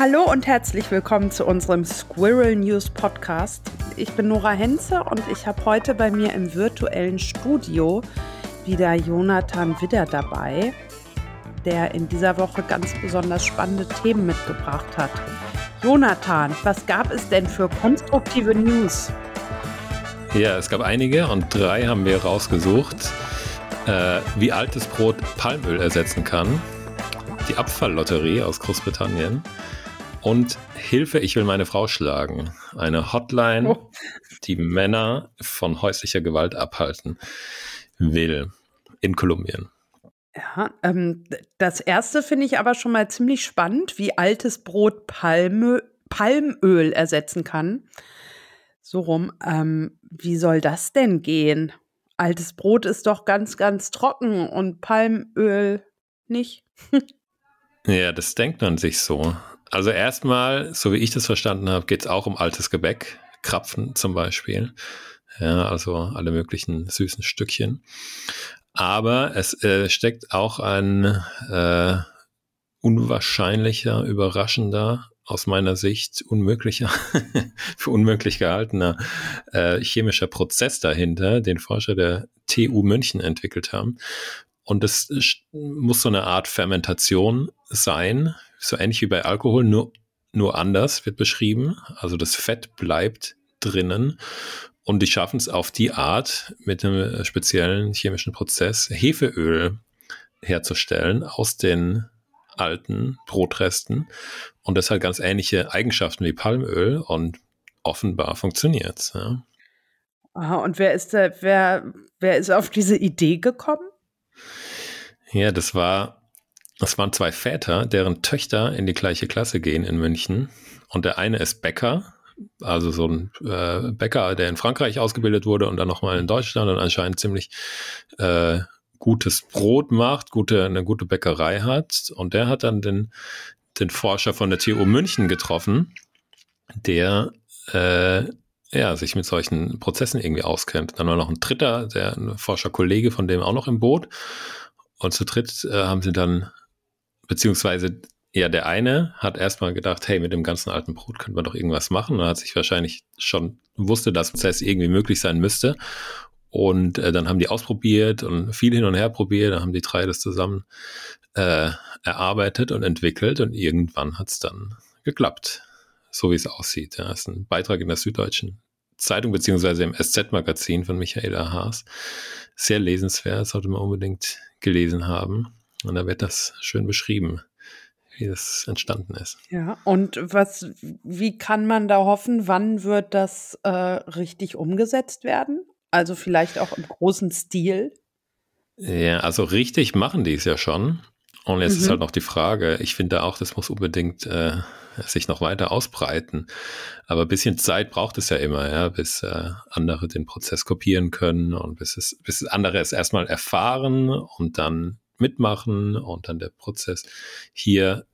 Hallo und herzlich willkommen zu unserem Squirrel News Podcast. Ich bin Nora Henze und ich habe heute bei mir im virtuellen Studio wieder Jonathan Widder dabei, der in dieser Woche ganz besonders spannende Themen mitgebracht hat. Jonathan, was gab es denn für konstruktive News? Ja, es gab einige und drei haben wir rausgesucht. Äh, wie altes Brot Palmöl ersetzen kann, die Abfalllotterie aus Großbritannien und Hilfe, ich will meine Frau schlagen. Eine Hotline, oh. die Männer von häuslicher Gewalt abhalten will in Kolumbien. Ja, ähm, das erste finde ich aber schon mal ziemlich spannend, wie altes Brot Palmö Palmöl ersetzen kann. So rum, ähm, wie soll das denn gehen? Altes Brot ist doch ganz, ganz trocken und Palmöl nicht. ja, das denkt man sich so. Also erstmal, so wie ich das verstanden habe, geht es auch um altes Gebäck, Krapfen zum Beispiel. Ja, also alle möglichen süßen Stückchen. Aber es äh, steckt auch ein äh, unwahrscheinlicher, überraschender, aus meiner Sicht unmöglicher, für unmöglich gehaltener äh, chemischer Prozess dahinter, den Forscher der TU München entwickelt haben. Und es muss so eine Art Fermentation sein, so ähnlich wie bei Alkohol, nur, nur anders wird beschrieben. Also das Fett bleibt drinnen und die schaffen es auf die Art mit einem speziellen chemischen Prozess Hefeöl herzustellen aus den alten Brotresten. Und das hat ganz ähnliche Eigenschaften wie Palmöl und offenbar funktioniert es. Ja. Und wer ist der, wer, wer ist auf diese Idee gekommen? Ja, das war, das waren zwei Väter, deren Töchter in die gleiche Klasse gehen in München. Und der eine ist Bäcker also so ein äh, Bäcker, der in Frankreich ausgebildet wurde und dann nochmal in Deutschland und anscheinend ziemlich äh, gutes Brot macht, gute, eine gute Bäckerei hat. Und der hat dann den, den Forscher von der TU München getroffen, der äh, ja, sich mit solchen Prozessen irgendwie auskennt. Dann war noch ein dritter, der ein Forscherkollege von dem auch noch im Boot. Und zu dritt äh, haben sie dann, beziehungsweise ja, der eine hat erstmal gedacht, hey, mit dem ganzen alten Brot könnte man doch irgendwas machen. Und hat sich wahrscheinlich schon wusste, dass Prozess irgendwie möglich sein müsste. Und äh, dann haben die ausprobiert und viel hin und her probiert. Dann haben die drei das zusammen äh, erarbeitet und entwickelt. Und irgendwann hat es dann geklappt, so wie es aussieht. Ja, das ist ein Beitrag in der Süddeutschen Zeitung beziehungsweise im SZ-Magazin von Michaela Haas. Sehr lesenswert, sollte man unbedingt gelesen haben. Und da wird das schön beschrieben wie das entstanden ist. Ja, und was, wie kann man da hoffen, wann wird das äh, richtig umgesetzt werden? Also vielleicht auch im großen Stil? Ja, also richtig machen die es ja schon. Und jetzt mhm. ist halt noch die Frage, ich finde auch, das muss unbedingt äh, sich noch weiter ausbreiten. Aber ein bisschen Zeit braucht es ja immer, ja, bis äh, andere den Prozess kopieren können und bis es, bis andere es erstmal erfahren und dann mitmachen und dann der Prozess hier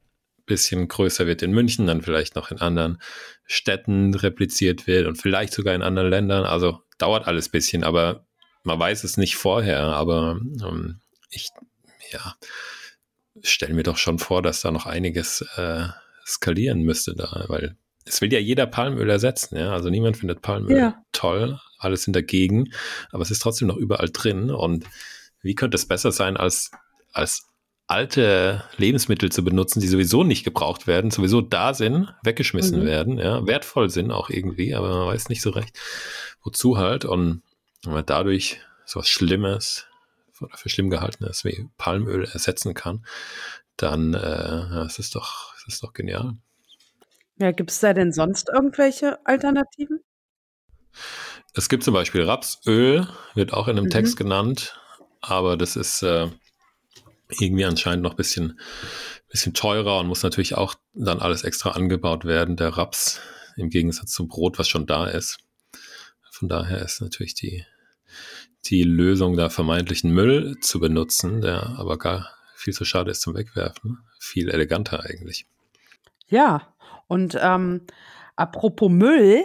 bisschen größer wird in München, dann vielleicht noch in anderen Städten repliziert wird und vielleicht sogar in anderen Ländern. Also dauert alles bisschen, aber man weiß es nicht vorher. Aber ähm, ich, ja, stelle mir doch schon vor, dass da noch einiges äh, skalieren müsste da, weil es will ja jeder Palmöl ersetzen, ja. Also niemand findet Palmöl ja. toll, alle sind dagegen, aber es ist trotzdem noch überall drin. Und wie könnte es besser sein als, als alte Lebensmittel zu benutzen, die sowieso nicht gebraucht werden, sowieso da sind, weggeschmissen mhm. werden, ja, wertvoll sind auch irgendwie, aber man weiß nicht so recht, wozu halt. Und wenn man dadurch sowas Schlimmes oder für schlimm gehaltenes wie Palmöl ersetzen kann, dann äh, es ist doch, es ist doch genial. Ja, gibt es da denn sonst irgendwelche Alternativen? Es gibt zum Beispiel Rapsöl, wird auch in einem mhm. Text genannt, aber das ist äh, irgendwie anscheinend noch ein bisschen, bisschen teurer und muss natürlich auch dann alles extra angebaut werden, der Raps, im Gegensatz zum Brot, was schon da ist. Von daher ist natürlich die, die Lösung, da vermeintlichen Müll zu benutzen, der aber gar viel zu schade ist zum Wegwerfen, viel eleganter eigentlich. Ja, und ähm, apropos Müll,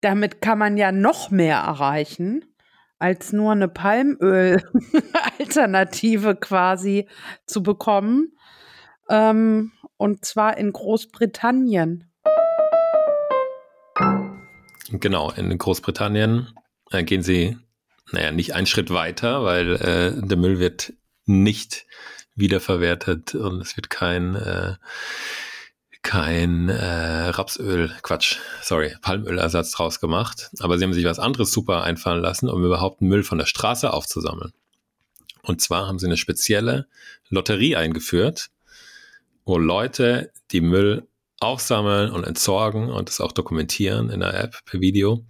damit kann man ja noch mehr erreichen als nur eine Palmöl-Alternative quasi zu bekommen. Ähm, und zwar in Großbritannien. Genau, in Großbritannien äh, gehen sie, naja, nicht einen Schritt weiter, weil äh, der Müll wird nicht wiederverwertet und es wird kein äh, kein äh, Rapsöl, Quatsch, sorry, Palmölersatz draus gemacht. Aber sie haben sich was anderes super einfallen lassen, um überhaupt Müll von der Straße aufzusammeln. Und zwar haben sie eine spezielle Lotterie eingeführt, wo Leute, die Müll aufsammeln und entsorgen und es auch dokumentieren in der App per Video,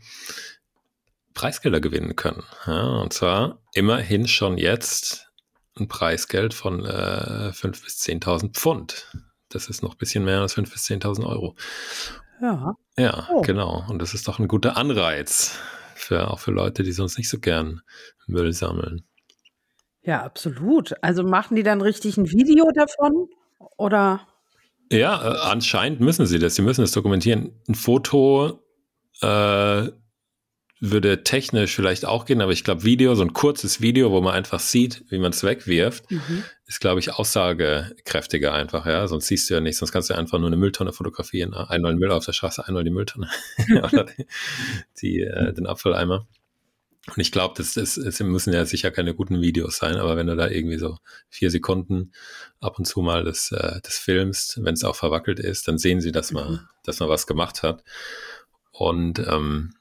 Preisgelder gewinnen können. Ja, und zwar immerhin schon jetzt ein Preisgeld von äh, 5.000 bis 10.000 Pfund. Das ist noch ein bisschen mehr als 5.000 bis 10.000 Euro. Ja. Ja, oh. genau. Und das ist doch ein guter Anreiz für, auch für Leute, die sonst nicht so gern Müll sammeln. Ja, absolut. Also machen die dann richtig ein Video davon oder? Ja, äh, anscheinend müssen sie das. Sie müssen es dokumentieren. Ein Foto äh, würde technisch vielleicht auch gehen, aber ich glaube, Video, so ein kurzes Video, wo man einfach sieht, wie man es wegwirft, mhm. ist, glaube ich, aussagekräftiger einfach, ja. Sonst siehst du ja nicht, sonst kannst du einfach nur eine Mülltonne fotografieren. Einmal Müll auf der Straße, einmal die Mülltonne oder die, die äh, den Abfalleimer. Und ich glaube, das, das, das müssen ja sicher keine guten Videos sein, aber wenn du da irgendwie so vier Sekunden ab und zu mal das, äh, das filmst, wenn es auch verwackelt ist, dann sehen sie, dass man, mhm. dass man was gemacht hat. Und ähm,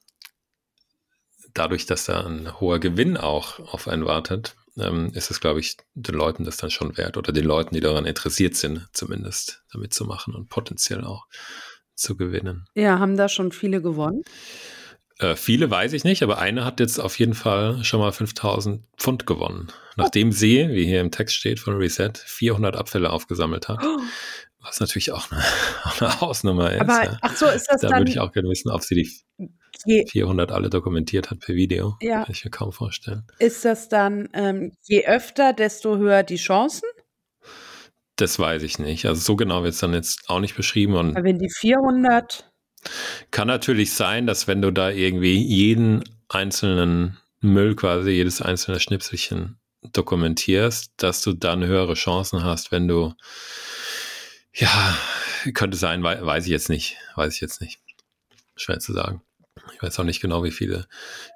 dadurch, dass da ein hoher Gewinn auch auf einen wartet, ähm, ist es, glaube ich, den Leuten das dann schon wert oder den Leuten, die daran interessiert sind, zumindest damit zu machen und potenziell auch zu gewinnen. Ja, haben da schon viele gewonnen? Äh, viele weiß ich nicht, aber eine hat jetzt auf jeden Fall schon mal 5000 Pfund gewonnen. Nachdem sie, wie hier im Text steht von Reset, 400 Abfälle aufgesammelt hat. Oh. Was natürlich auch eine, auch eine Hausnummer ist. Aber, ja. ach so, ist das da dann... würde ich auch gerne wissen, ob sie die 400 alle dokumentiert hat per Video. Ja. Kann ich mir kaum vorstellen. Ist das dann, ähm, je öfter, desto höher die Chancen? Das weiß ich nicht. Also so genau wird es dann jetzt auch nicht beschrieben. Und wenn die 400 kann natürlich sein, dass wenn du da irgendwie jeden einzelnen Müll quasi, jedes einzelne Schnipselchen dokumentierst, dass du dann höhere Chancen hast, wenn du, ja, könnte sein, weiß ich jetzt nicht, weiß ich jetzt nicht. Schwer zu sagen. Ich weiß auch nicht genau, wie viele,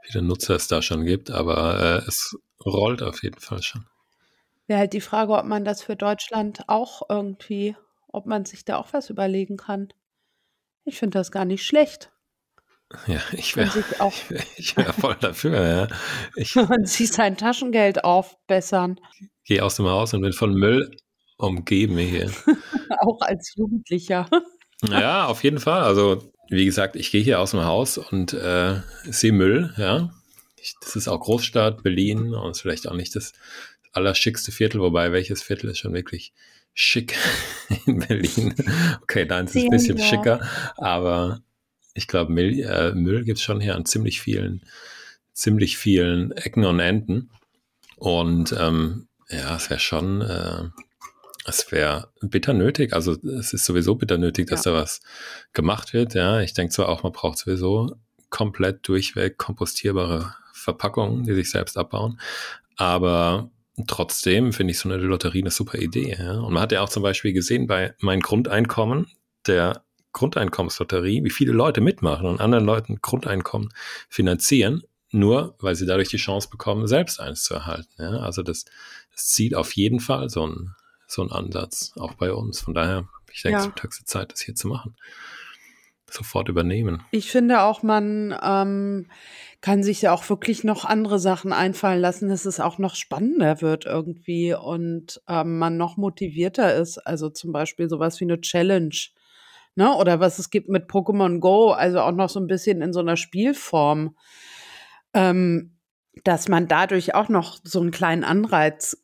viele Nutzer es da schon gibt, aber äh, es rollt auf jeden Fall schon. Wäre halt die Frage, ob man das für Deutschland auch irgendwie, ob man sich da auch was überlegen kann. Ich finde das gar nicht schlecht. Ja, ich wäre ich wär, wär voll dafür, ja. Ich, Man sich sein Taschengeld aufbessern. Gehe aus dem Haus und bin von Müll umgeben hier. Auch als Jugendlicher. ja, auf jeden Fall. Also, wie gesagt, ich gehe hier aus dem Haus und äh, sehe Müll, ja. Ich, das ist auch Großstadt, Berlin und ist vielleicht auch nicht das allerschickste Viertel, wobei welches Viertel ist schon wirklich schick in Berlin. Okay, deins ist ein bisschen ja. schicker, aber ich glaube, Müll, äh, Müll gibt es schon hier an ziemlich vielen, ziemlich vielen Ecken und Enden. Und ähm, ja, es wäre schon, äh, es wäre bitter nötig. Also es ist sowieso bitter nötig, dass ja. da was gemacht wird. Ja, ich denke zwar auch, man braucht sowieso komplett durchweg kompostierbare Verpackungen, die sich selbst abbauen. Aber trotzdem finde ich so eine Lotterie eine super Idee. Ja? Und man hat ja auch zum Beispiel gesehen bei mein Grundeinkommen, der Grundeinkommenslotterie, wie viele Leute mitmachen und anderen Leuten Grundeinkommen finanzieren, nur weil sie dadurch die Chance bekommen, selbst eins zu erhalten. Ja? Also das, das zieht auf jeden Fall so ein, so ein Ansatz, auch bei uns. Von daher, ich denke, ja. es wird Zeit, das hier zu machen. Sofort übernehmen. Ich finde auch, man ähm, kann sich ja auch wirklich noch andere Sachen einfallen lassen, dass es auch noch spannender wird irgendwie und ähm, man noch motivierter ist. Also zum Beispiel sowas wie eine Challenge. Ne? Oder was es gibt mit Pokémon Go, also auch noch so ein bisschen in so einer Spielform, ähm, dass man dadurch auch noch so einen kleinen Anreiz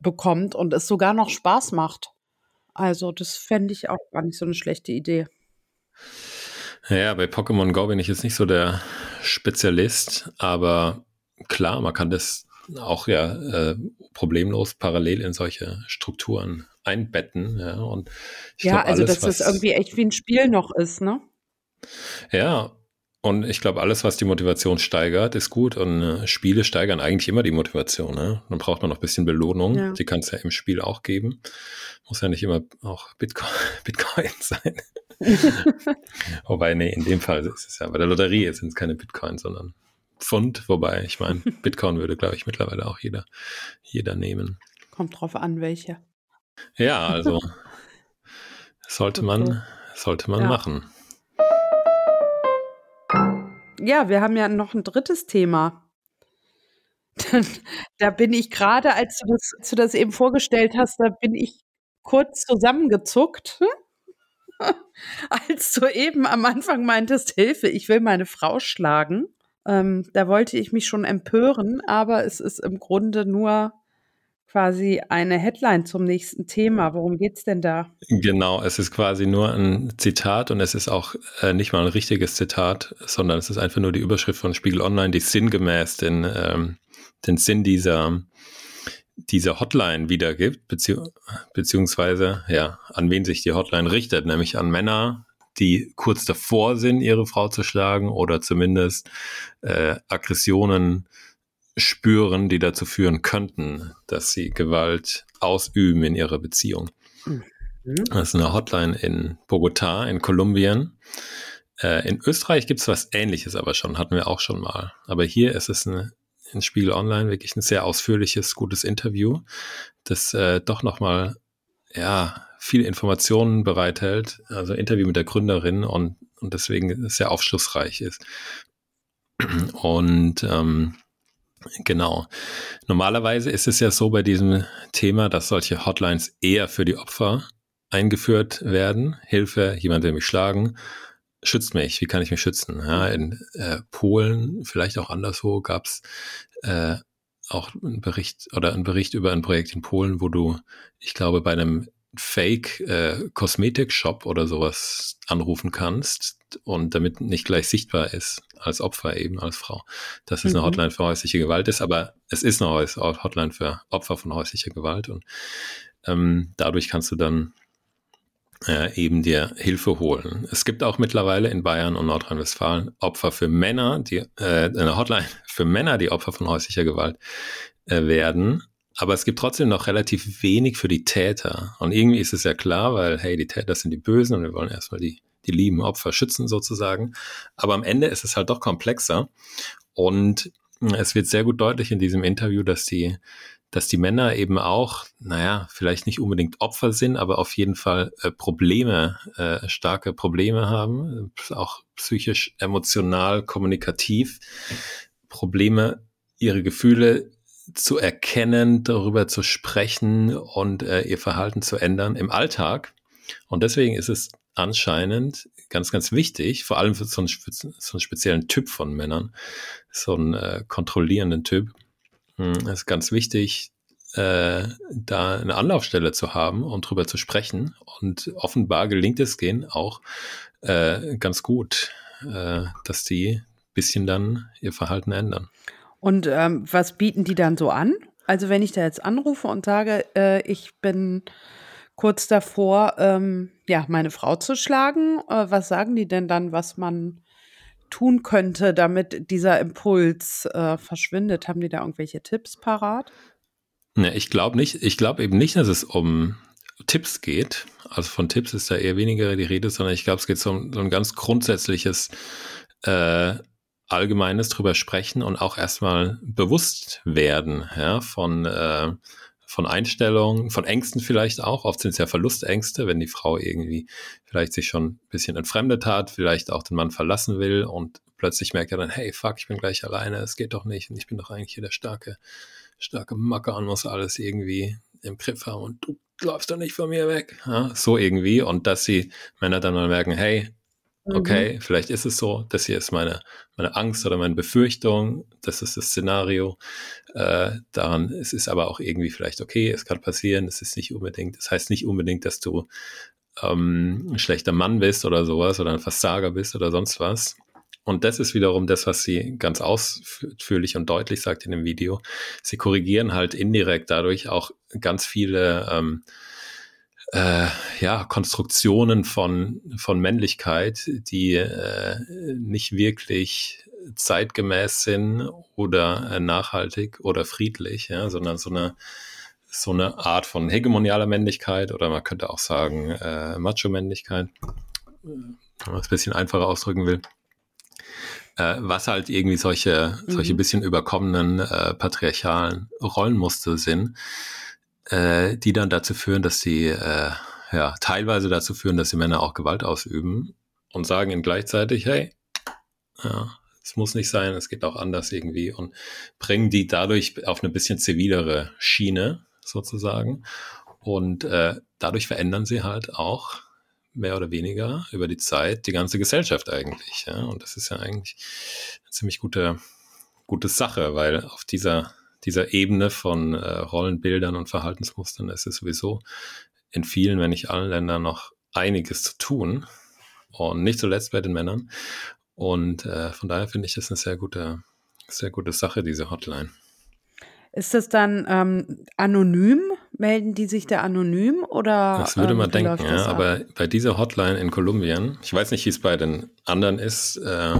bekommt und es sogar noch Spaß macht. Also das fände ich auch gar nicht so eine schlechte Idee. Ja, bei Pokémon Go bin ich jetzt nicht so der Spezialist, aber klar, man kann das auch ja äh, problemlos parallel in solche Strukturen einbetten. Ja, und ja glaub, also alles, dass das irgendwie echt wie ein Spiel noch ist, ne? Ja, Und ich glaube, alles, was die Motivation steigert, ist gut. Und äh, Spiele steigern eigentlich immer die Motivation. Ne? Dann braucht man noch ein bisschen Belohnung. Ja. Die kann es ja im Spiel auch geben. Muss ja nicht immer auch Bitcoin, Bitcoin sein. Wobei, nee, in dem Fall ist es ja bei der Lotterie sind es keine Bitcoin, sondern Pfund. Wobei, ich meine, Bitcoin würde, glaube ich, mittlerweile auch jeder, jeder nehmen. Kommt drauf an, welche. Ja, also sollte man, sollte man ja. machen. Ja, wir haben ja noch ein drittes Thema. da bin ich gerade, als du das, als du das eben vorgestellt hast, da bin ich kurz zusammengezuckt. als du eben am Anfang meintest, Hilfe, ich will meine Frau schlagen. Ähm, da wollte ich mich schon empören, aber es ist im Grunde nur quasi eine Headline zum nächsten Thema. Worum geht es denn da? Genau, es ist quasi nur ein Zitat und es ist auch äh, nicht mal ein richtiges Zitat, sondern es ist einfach nur die Überschrift von Spiegel Online, die sinngemäß den, ähm, den Sinn dieser, dieser Hotline wiedergibt, bezieh beziehungsweise ja, an wen sich die Hotline richtet, nämlich an Männer, die kurz davor sind, ihre Frau zu schlagen oder zumindest äh, Aggressionen spüren, die dazu führen könnten, dass sie Gewalt ausüben in ihrer Beziehung. Mhm. Das ist eine Hotline in Bogotá, in Kolumbien. Äh, in Österreich gibt es was Ähnliches aber schon, hatten wir auch schon mal. Aber hier ist es eine, in Spiegel Online wirklich ein sehr ausführliches, gutes Interview, das äh, doch nochmal, ja, viele Informationen bereithält. Also Interview mit der Gründerin und, und deswegen sehr aufschlussreich ist. Und ähm, Genau. Normalerweise ist es ja so bei diesem Thema, dass solche Hotlines eher für die Opfer eingeführt werden. Hilfe, jemand will mich schlagen, schützt mich, wie kann ich mich schützen? Ja, in äh, Polen, vielleicht auch anderswo, gab es äh, auch einen Bericht oder einen Bericht über ein Projekt in Polen, wo du, ich glaube, bei einem Fake-Kosmetik-Shop äh, oder sowas anrufen kannst und damit nicht gleich sichtbar ist als Opfer eben, als Frau, dass es mhm. eine Hotline für häusliche Gewalt ist, aber es ist eine Hotline für Opfer von häuslicher Gewalt und ähm, dadurch kannst du dann äh, eben dir Hilfe holen. Es gibt auch mittlerweile in Bayern und Nordrhein-Westfalen Opfer für Männer, die äh, eine Hotline für Männer, die Opfer von häuslicher Gewalt äh, werden. Aber es gibt trotzdem noch relativ wenig für die Täter. Und irgendwie ist es ja klar, weil, hey, die Täter sind die Bösen und wir wollen erstmal die, die lieben Opfer schützen sozusagen. Aber am Ende ist es halt doch komplexer. Und es wird sehr gut deutlich in diesem Interview, dass die, dass die Männer eben auch, naja, vielleicht nicht unbedingt Opfer sind, aber auf jeden Fall äh, Probleme, äh, starke Probleme haben, auch psychisch, emotional, kommunikativ, Probleme, ihre Gefühle zu erkennen, darüber zu sprechen und äh, ihr Verhalten zu ändern im Alltag. Und deswegen ist es anscheinend ganz, ganz wichtig, vor allem für so einen, so einen speziellen Typ von Männern, so einen äh, kontrollierenden Typ, hm, es ist ganz wichtig, äh, da eine Anlaufstelle zu haben und drüber zu sprechen. Und offenbar gelingt es gehen auch äh, ganz gut, äh, dass die bisschen dann ihr Verhalten ändern. Und ähm, was bieten die dann so an? Also wenn ich da jetzt anrufe und sage, äh, ich bin kurz davor, ähm, ja, meine Frau zu schlagen, äh, was sagen die denn dann, was man tun könnte, damit dieser Impuls äh, verschwindet? Haben die da irgendwelche Tipps parat? Ne, ich glaube nicht. Ich glaube eben nicht, dass es um Tipps geht. Also von Tipps ist da eher weniger die Rede, sondern ich glaube, es geht so um so ein ganz grundsätzliches äh, Allgemeines drüber sprechen und auch erstmal bewusst werden ja, von, äh, von Einstellungen, von Ängsten vielleicht auch. Oft sind es ja Verlustängste, wenn die Frau irgendwie vielleicht sich schon ein bisschen entfremdet hat, vielleicht auch den Mann verlassen will und plötzlich merkt er dann, hey, fuck, ich bin gleich alleine, es geht doch nicht und ich bin doch eigentlich hier der starke, starke Macker und muss alles irgendwie im Griff haben und du läufst doch nicht von mir weg. Ja, so irgendwie. Und dass die Männer dann mal merken, hey, okay, mhm. vielleicht ist es so, das hier ist meine, meine Angst oder meine Befürchtung, das ist das Szenario. Äh, daran, es ist aber auch irgendwie vielleicht okay, es kann passieren, es ist nicht unbedingt, das heißt nicht unbedingt, dass du ähm, ein schlechter Mann bist oder sowas oder ein Versager bist oder sonst was. Und das ist wiederum das, was sie ganz ausführlich und deutlich sagt in dem Video. Sie korrigieren halt indirekt dadurch auch ganz viele ähm, äh, ja, Konstruktionen von, von Männlichkeit, die äh, nicht wirklich zeitgemäß sind oder äh, nachhaltig oder friedlich, ja, sondern so eine, so eine Art von hegemonialer Männlichkeit oder man könnte auch sagen äh, Macho-Männlichkeit, wenn man es ein bisschen einfacher ausdrücken will. Äh, was halt irgendwie solche, mhm. solche bisschen überkommenen äh, patriarchalen Rollenmuster sind, äh, die dann dazu führen, dass sie äh, ja teilweise dazu führen, dass die Männer auch Gewalt ausüben und sagen ihnen gleichzeitig, hey, ja, es muss nicht sein, es geht auch anders irgendwie und bringen die dadurch auf eine bisschen zivilere Schiene sozusagen. Und äh, dadurch verändern sie halt auch mehr oder weniger über die Zeit die ganze Gesellschaft eigentlich. Ja? Und das ist ja eigentlich eine ziemlich gute, gute Sache, weil auf dieser, dieser Ebene von äh, Rollenbildern und Verhaltensmustern ist es sowieso in vielen, wenn nicht allen Ländern noch einiges zu tun. Und nicht zuletzt bei den Männern. Und äh, von daher finde ich das eine sehr gute, sehr gute Sache, diese Hotline. Ist das dann ähm, anonym? Melden die sich da anonym oder? Das würde ähm, man denken, ja. Aber bei dieser Hotline in Kolumbien, ich weiß nicht, wie es bei den anderen ist, äh,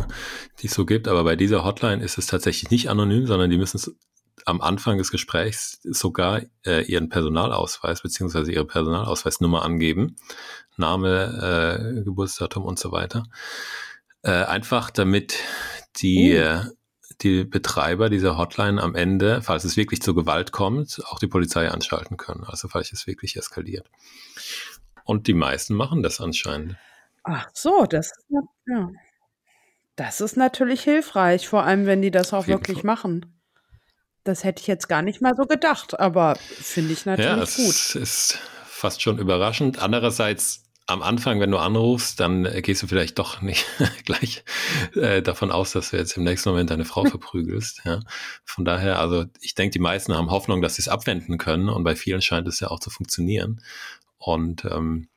die es so gibt, aber bei dieser Hotline ist es tatsächlich nicht anonym, sondern die müssen am Anfang des Gesprächs sogar äh, ihren Personalausweis beziehungsweise ihre Personalausweisnummer angeben. Name, äh, Geburtsdatum und so weiter. Äh, einfach damit die, uh. die Betreiber dieser Hotline am Ende, falls es wirklich zur Gewalt kommt, auch die Polizei anschalten können. Also falls es wirklich eskaliert. Und die meisten machen das anscheinend. Ach so, das ist, ja. das ist natürlich hilfreich, vor allem wenn die das auch wirklich Fall. machen. Das hätte ich jetzt gar nicht mal so gedacht, aber finde ich natürlich ja, es gut. ist fast schon überraschend. Andererseits am Anfang, wenn du anrufst, dann gehst du vielleicht doch nicht gleich äh, davon aus, dass du jetzt im nächsten Moment deine Frau verprügelst. Ja. Von daher, also ich denke, die meisten haben Hoffnung, dass sie es abwenden können und bei vielen scheint es ja auch zu funktionieren. Und ähm,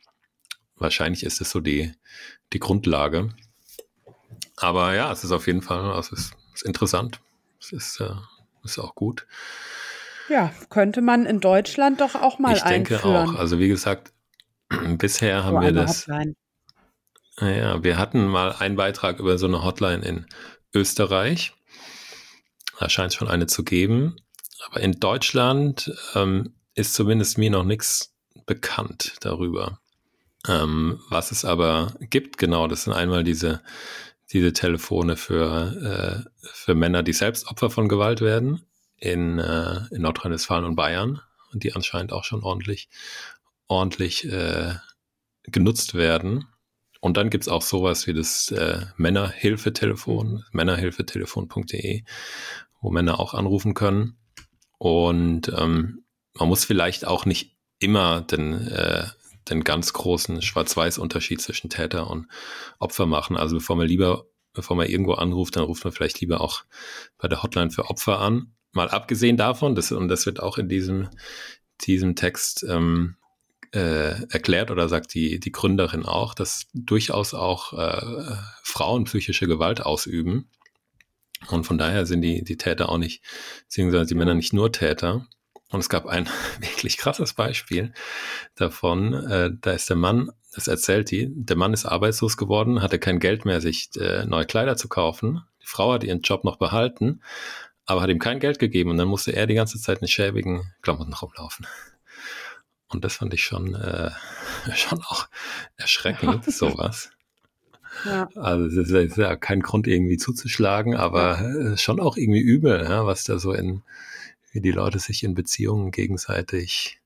wahrscheinlich ist es so die, die Grundlage. Aber ja, es ist auf jeden Fall, also es ist interessant. Es ist, äh, ist auch gut. Ja, könnte man in Deutschland doch auch mal ich einführen. Ich denke auch. Also wie gesagt, Bisher haben wir das. Hotline. Ja, wir hatten mal einen Beitrag über so eine Hotline in Österreich. Da scheint es schon eine zu geben. Aber in Deutschland ähm, ist zumindest mir noch nichts bekannt darüber. Ähm, was es aber gibt, genau, das sind einmal diese, diese Telefone für, äh, für Männer, die selbst Opfer von Gewalt werden in, äh, in Nordrhein-Westfalen und Bayern und die anscheinend auch schon ordentlich ordentlich äh, genutzt werden. Und dann gibt's auch sowas wie das äh, Männerhilfetelefon, männerhilfetelefon.de, wo Männer auch anrufen können. Und ähm, man muss vielleicht auch nicht immer den, äh, den ganz großen Schwarz-Weiß-Unterschied zwischen Täter und Opfer machen. Also bevor man lieber, bevor man irgendwo anruft, dann ruft man vielleicht lieber auch bei der Hotline für Opfer an. Mal abgesehen davon, das, und das wird auch in diesem, diesem Text ähm, äh, erklärt oder sagt die, die Gründerin auch, dass durchaus auch äh, Frauen psychische Gewalt ausüben. Und von daher sind die, die Täter auch nicht, beziehungsweise die Männer nicht nur Täter. Und es gab ein wirklich krasses Beispiel davon. Äh, da ist der Mann, das erzählt die, der Mann ist arbeitslos geworden, hatte kein Geld mehr, sich äh, neue Kleider zu kaufen. Die Frau hat ihren Job noch behalten, aber hat ihm kein Geld gegeben und dann musste er die ganze Zeit in schäbigen Klamotten rumlaufen. Und das fand ich schon, äh, schon auch erschreckend, sowas. Ja. Also es ist ja kein Grund irgendwie zuzuschlagen, aber ja. schon auch irgendwie übel, ja, was da so in, wie die Leute sich in Beziehungen gegenseitig,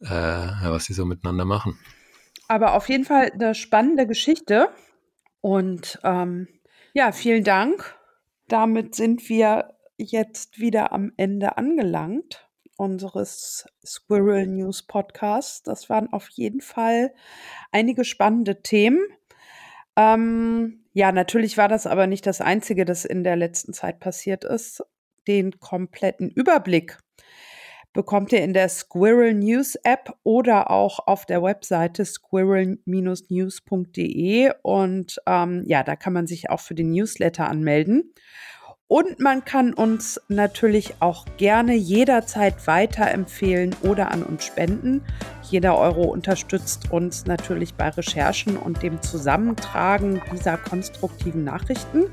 äh, was sie so miteinander machen. Aber auf jeden Fall eine spannende Geschichte. Und ähm, ja, vielen Dank. Damit sind wir jetzt wieder am Ende angelangt unseres Squirrel News Podcasts. Das waren auf jeden Fall einige spannende Themen. Ähm, ja, natürlich war das aber nicht das Einzige, das in der letzten Zeit passiert ist. Den kompletten Überblick bekommt ihr in der Squirrel News App oder auch auf der Webseite squirrel-news.de. Und ähm, ja, da kann man sich auch für den Newsletter anmelden. Und man kann uns natürlich auch gerne jederzeit weiterempfehlen oder an uns spenden. Jeder Euro unterstützt uns natürlich bei Recherchen und dem Zusammentragen dieser konstruktiven Nachrichten.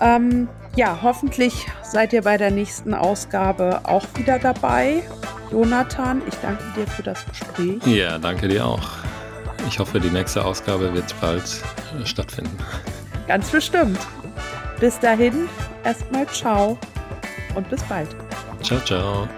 Ähm, ja, hoffentlich seid ihr bei der nächsten Ausgabe auch wieder dabei. Jonathan, ich danke dir für das Gespräch. Ja, danke dir auch. Ich hoffe, die nächste Ausgabe wird bald äh, stattfinden. Ganz bestimmt. Bis dahin, erstmal ciao und bis bald. Ciao, ciao.